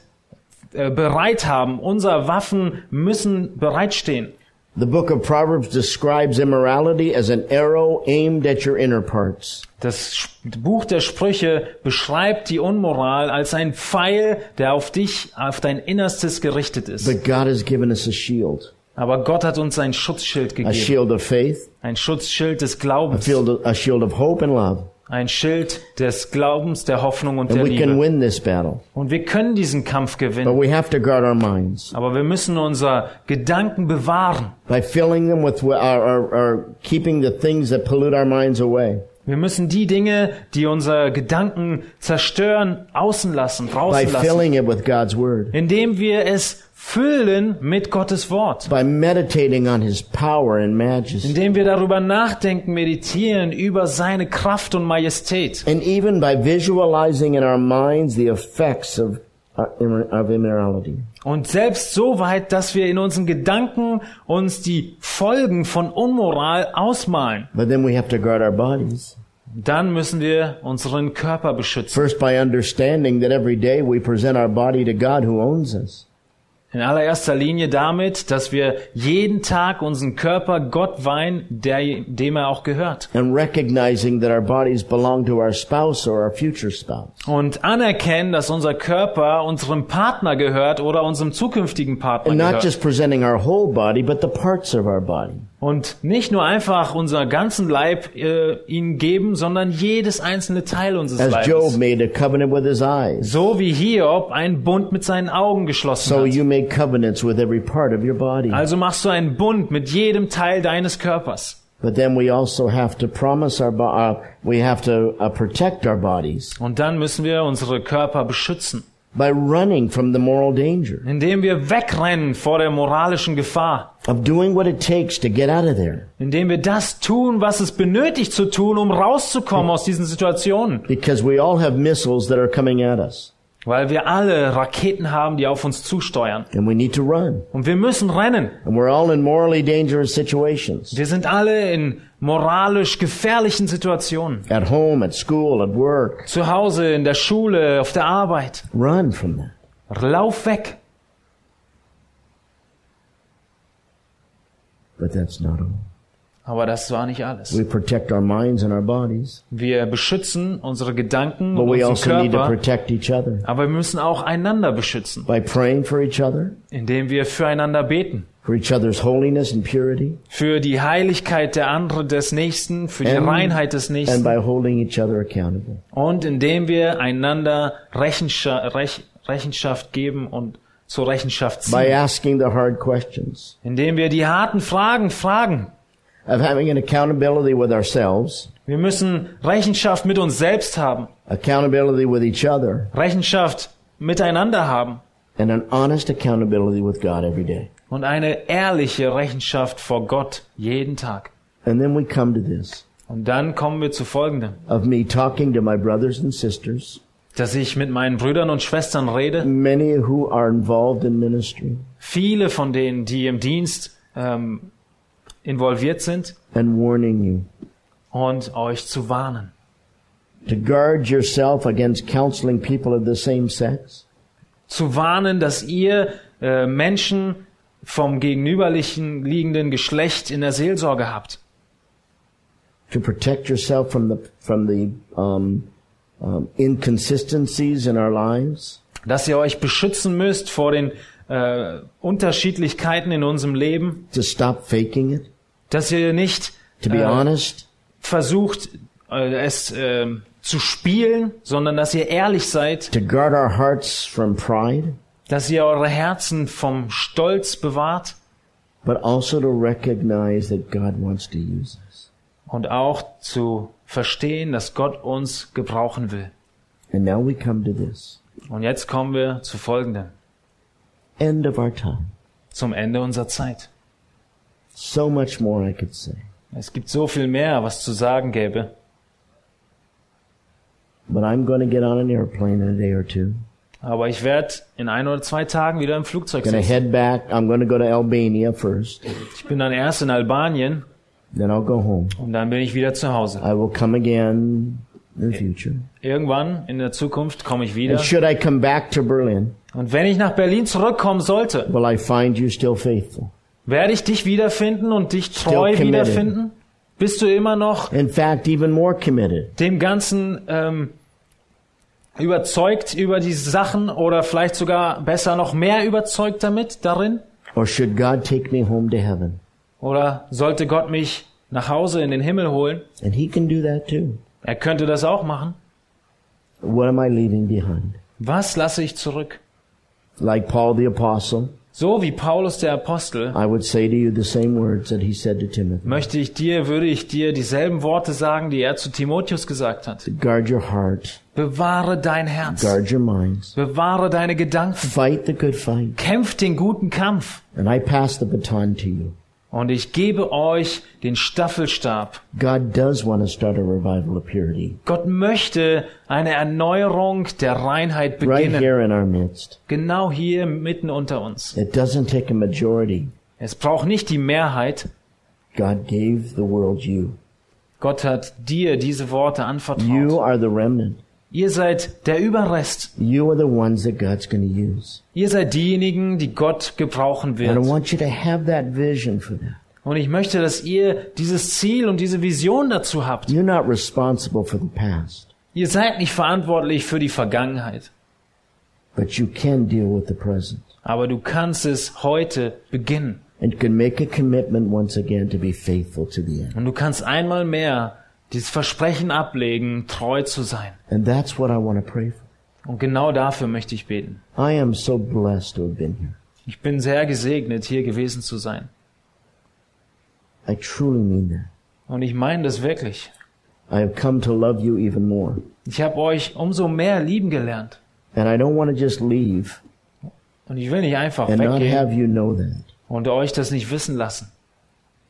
äh, bereit haben. Unsere Waffen müssen bereitstehen. The book of Proverbs describes immorality as an arrow aimed at your inner parts. Das Buch der Sprüche beschreibt die Unmoral als ein Pfeil, der auf dich, auf dein Innerstes gerichtet ist. But God has given us a shield. Aber Gott hat uns ein Schutzschild A gegeben. shield of faith, Ein Schutzschild des a Glaubens. a shield of hope and love. Ein Schild des Glaubens, der Hoffnung und der Liebe. Und wir können diesen Kampf gewinnen. Aber wir müssen unser Gedanken bewahren. by filling them with our, our, our keeping the things that pollute our minds away. Wir müssen die Dinge, die unsere Gedanken zerstören, außen lassen, By draußen lassen. filling it with God's word. Indem wir es füllen mit Gottes Wort. By meditating on his power and majesty. Indem wir darüber nachdenken, meditieren über seine Kraft und Majestät. And even by visualizing in our minds the effects of, Und selbst so weit, dass wir in unseren Gedanken uns die Folgen von Unmoral ausmalen. But then we have to guard our bodies. Dann müssen wir unseren Körper beschützen. First, by understanding that every day we present our body to God who owns us. In allererster Linie damit, dass wir jeden Tag unseren Körper Gott weihen, der, dem er auch gehört. Und anerkennen, dass unser Körper unserem Partner gehört oder unserem zukünftigen Partner And gehört. Und nicht nur einfach unser ganzen Leib äh, ihm geben, sondern jedes einzelne Teil unseres As Job Leibes. made a covenant with his eyes. So wie Hiob einen Bund mit seinen Augen geschlossen So hat. you make covenants with every part of your body. Also machst du einen Bund mit jedem Teil deines Körpers. But then we also have to promise our uh, we have to uh, protect our bodies Und dann müssen wir unsere Körper beschützen, by running from the moral danger indem wir wegrennen vor der moralischen Gefahr. of doing what it takes to get out of there. Indem wir das tun, was es benötigt zu tun, um rauszukommen aus diesen Situationen. Because we all have missiles that are coming at us. Weil wir alle Raketen haben, die auf uns zusteuern. And we need to run. Und wir müssen rennen. And we're all in morally dangerous situations. Wir sind alle in moralisch gefährlichen Situationen. At home, at school, at work. Zu Hause, in der Schule, auf der Arbeit. Run from that. Lauf weg. But that's not all. Aber das war nicht alles. We protect our minds and our bodies. Wir beschützen unsere Gedanken But und we unseren also need to Körper. protect each other Aber wir müssen auch einander beschützen, by praying for each other, indem wir füreinander beten. For each other's holiness and purity, Für die Heiligkeit der anderen des Nächsten, für die And- Reinheit des and Nächsten. by holding each other accountable. Und indem wir einander Rechenschaft, Rech, Rechenschaft geben und zur Rechenschaft By ziehen. asking the hard questions, Indem wir die harten Fragen fragen. of having an accountability with ourselves, Wir müssen Rechenschaft mit uns selbst haben. accountability with each other, Rechenschaft miteinander haben. and an honest accountability with God every day. Und eine ehrliche Rechenschaft vor Gott jeden Tag. And then we come to this Und dann kommen wir zu folgendem. of me talking to my brothers and sisters, Dass ich mit meinen Brüdern und Schwestern rede. many who are involved in ministry, Viele von denen, die im Dienst ähm, involviert sind. and warning you Und euch zu warnen. to guard yourself against counseling people of the same sex, Zu warnen, dass ihr äh, Menschen vom gegenüberlichen liegenden Geschlecht in der Seelsorge habt. to protect yourself from the from the um, um, inconsistencies in our lives, dass ihr euch beschützen müsst vor den äh, Unterschiedlichkeiten in unserem Leben, to stop faking it, dass ihr nicht to be äh, honest, versucht, äh, es äh, zu spielen, sondern dass ihr ehrlich seid, to guard our hearts from pride, dass ihr eure Herzen vom Stolz bewahrt but also to recognize that God wants to use us. und auch zu verstehen, dass Gott uns gebrauchen will. And now we come to this Und jetzt kommen wir zu folgendem, end of our time. zum Ende unserer Zeit. So much more I could say, Es gibt so viel mehr, was zu sagen gäbe. but I'm going to get on an airplane in a day or two. Aber ich werde in ein oder zwei Tagen wieder im Flugzeug sitzen. head back. I'm to go to Albania first. Ich bin dann erst in Albanien Then I'll go home. und dann bin ich wieder zu Hause. I will come again in the future. Irgendwann in der Zukunft komme ich wieder. And should I come back to Berlin, Und wenn ich nach Berlin zurückkommen sollte, will I find you still faithful? werde ich dich wiederfinden und dich treu wiederfinden? Bist du immer noch In fact, even more committed. dem Ganzen ähm, überzeugt über die Sachen oder vielleicht sogar besser noch mehr überzeugt damit darin? Or should God take me home to heaven? Oder sollte Gott mich nach Hause in den Himmel holen? And He can do that too. Er könnte das auch machen. What am I leaving behind? Was lasse ich zurück? Like Paul the Apostle, So wie Paulus der Apostel I would say to you the same words that he said to Timothy. möchte ich dir, würde ich dir dieselben Worte sagen, die er zu Timotheus gesagt hat. Guard your heart. Bewahre dein Herz. Guard your minds. Bewahre deine Gedanken. Fight the good fight. Kämpft den guten Kampf. And I pass the baton to you. Und ich gebe euch den Staffelstab. God does want to start a revival of purity Gott möchte eine Erneuerung der Reinheit right beginnen. here in our midst. Genau hier mitten unter uns. It doesn't take a majority. Es braucht nicht die Mehrheit. God gave the world you. Gott hat dir diese Worte You anvertraut. are the remnant. Ihr seid der Überrest. You are the ones that God's going to use. Ihr seid diejenigen, die Gott gebrauchen And I wird. want you to have that vision for that. Und ich möchte, dass ihr dieses Ziel und diese Vision dazu habt. You're not responsible for the past, Ihr seid nicht verantwortlich für die Vergangenheit. but you can deal with the present Aber du kannst es heute beginnen. and can make a commitment once again to be faithful to the end. Und du kannst einmal mehr dieses Versprechen ablegen, treu zu sein. And that's what I want to pray for. Und genau dafür möchte ich beten. I am so blessed to have been here. Ich bin sehr gesegnet, hier gewesen zu sein. I truly mean that. Und ich meine das wirklich. I have come to love you even more. Ich habe euch umso mehr lieben gelernt. And I don't want to just leave Und ich will nicht einfach and not weggehen have you know that. und euch das nicht wissen lassen.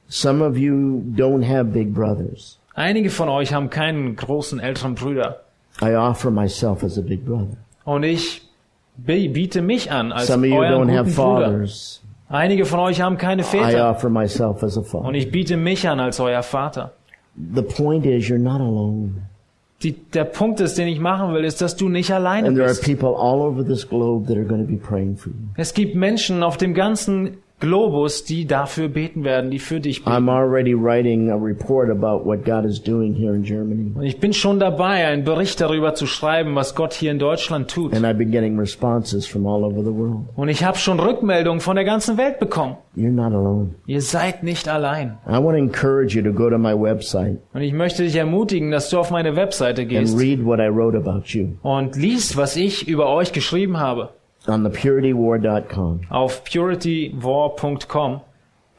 Some of you don't have big brothers. Einige von euch haben keinen großen älteren Brüder. I offer myself as a big brother. Und ich bi- biete mich an als Some of you euren don't have Bruder. fathers. Einige von euch haben keine I Väter. offer myself as a Und father. ich biete mich an als euer Vater. The point is, you're not alone. Die, der Punkt ist, den ich machen will, ist, dass du nicht alleine And there are bist. people all over this globe that are going to be praying for you. Es gibt Menschen auf dem ganzen Globus, die dafür beten werden, die für dich beten. I'm already writing a report about what God is doing here in Germany. Und ich bin schon dabei, einen Bericht darüber zu schreiben, was Gott hier in Deutschland tut. And I've been getting responses from all over the world. Und ich habe schon Rückmeldungen von der ganzen Welt bekommen. You're not alone. Ihr seid nicht allein. I want to encourage you to go to my website Und ich möchte dich ermutigen, dass du auf meine Webseite and gehst read what I wrote about you und liest, was ich über euch geschrieben habe. On thepurityWar.com. Auf puritywar.com.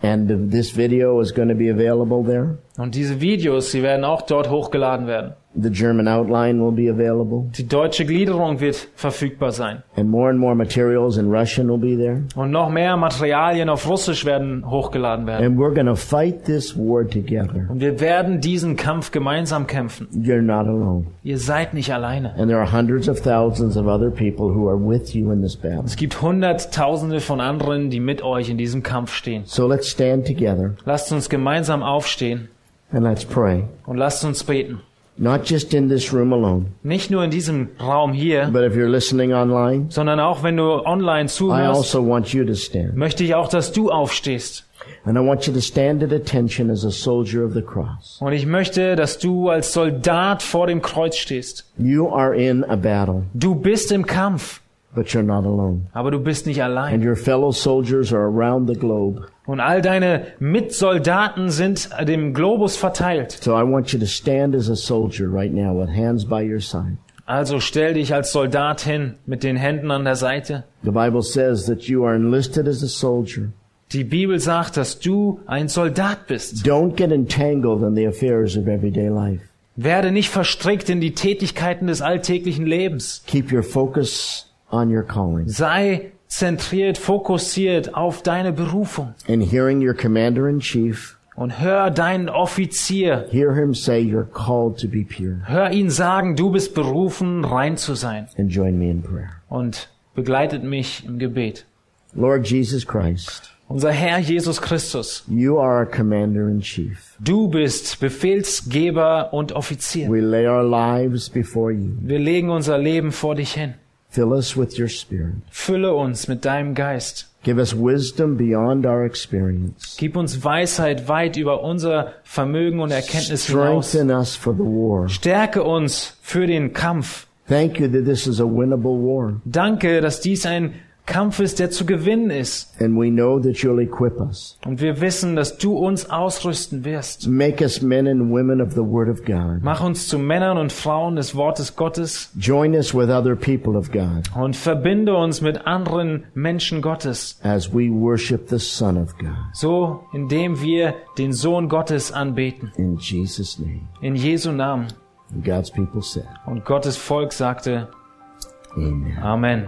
And this video is going to be available there. Und diese Videos, sie werden auch dort hochgeladen werden. The German outline will be available. Die deutsche Gliederung wird verfügbar sein. And more and more materials in Russian will be there. Und noch mehr Materialien auf Russisch werden hochgeladen werden. And we're going to fight this war together. Und wir werden diesen Kampf gemeinsam kämpfen. You're not alone. Ihr seid nicht alleine. And there are hundreds of thousands of other people who are with you in this battle. Es gibt Hunderttausende von anderen, die mit euch in diesem Kampf stehen. So let's stand together Lasst uns gemeinsam aufstehen and let's pray. und lasst uns beten. Not just in this room alone, Nicht nur in diesem Raum hier, but if you're listening online, sondern auch wenn du online I zuhörst, also want you to stand. möchte ich auch, dass du aufstehst. And I want you to stand at attention as a soldier of the cross. Und ich möchte, dass du als Soldat vor dem Kreuz stehst. You are in a battle, Du bist im Kampf, but you're not alone. aber du bist nicht allein. And your fellow soldiers are around the globe. Und all deine Mitsoldaten sind dem Globus verteilt. So I want you to stand as a soldier right now with hands by your side. Also stell dich als Soldat hin mit den Händen an der Seite. The Bible says that you are enlisted as a soldier. Die Bibel sagt, dass du ein Soldat bist. Don't get entangled in the affairs of everyday life. Werde nicht verstrickt in die Tätigkeiten des alltäglichen Lebens. Keep your focus on your calling. Sei zentriert, fokussiert auf deine Berufung. And hearing your commander in chief, Und hör deinen Offizier, hear him say you're called to be pure. hör ihn sagen, du bist berufen, rein zu sein. And join me in prayer. Und begleitet mich im Gebet. Lord Jesus Christ, Unser Herr Jesus Christus, you are our commander in chief. du bist Befehlsgeber und Offizier. We lay our lives before you. Wir legen unser Leben vor dich hin. Fill us with your spirit. Fülle uns mit deinem Geist. Give us wisdom beyond our experience. Gib uns Weisheit weit über unser Vermögen und Erkenntnis hinaus. Strengthen us for the war. Stärke uns für den Kampf. Thank you that this is a winnable war. Danke, dass dies ein Kampf ist, der zu gewinnen ist. And we know that you'll equip us. Und wir wissen, dass du uns ausrüsten wirst. Make us men and women of the Word of God. Mach uns zu Männern und Frauen des Wortes Gottes Join us with other people of God und verbinde uns mit anderen Menschen Gottes. as we worship the Son of God. So, indem wir den Sohn Gottes anbeten. In Jesus' name. In Jesu Namen. And God's people said, Und Gottes Volk sagte Amen. Amen.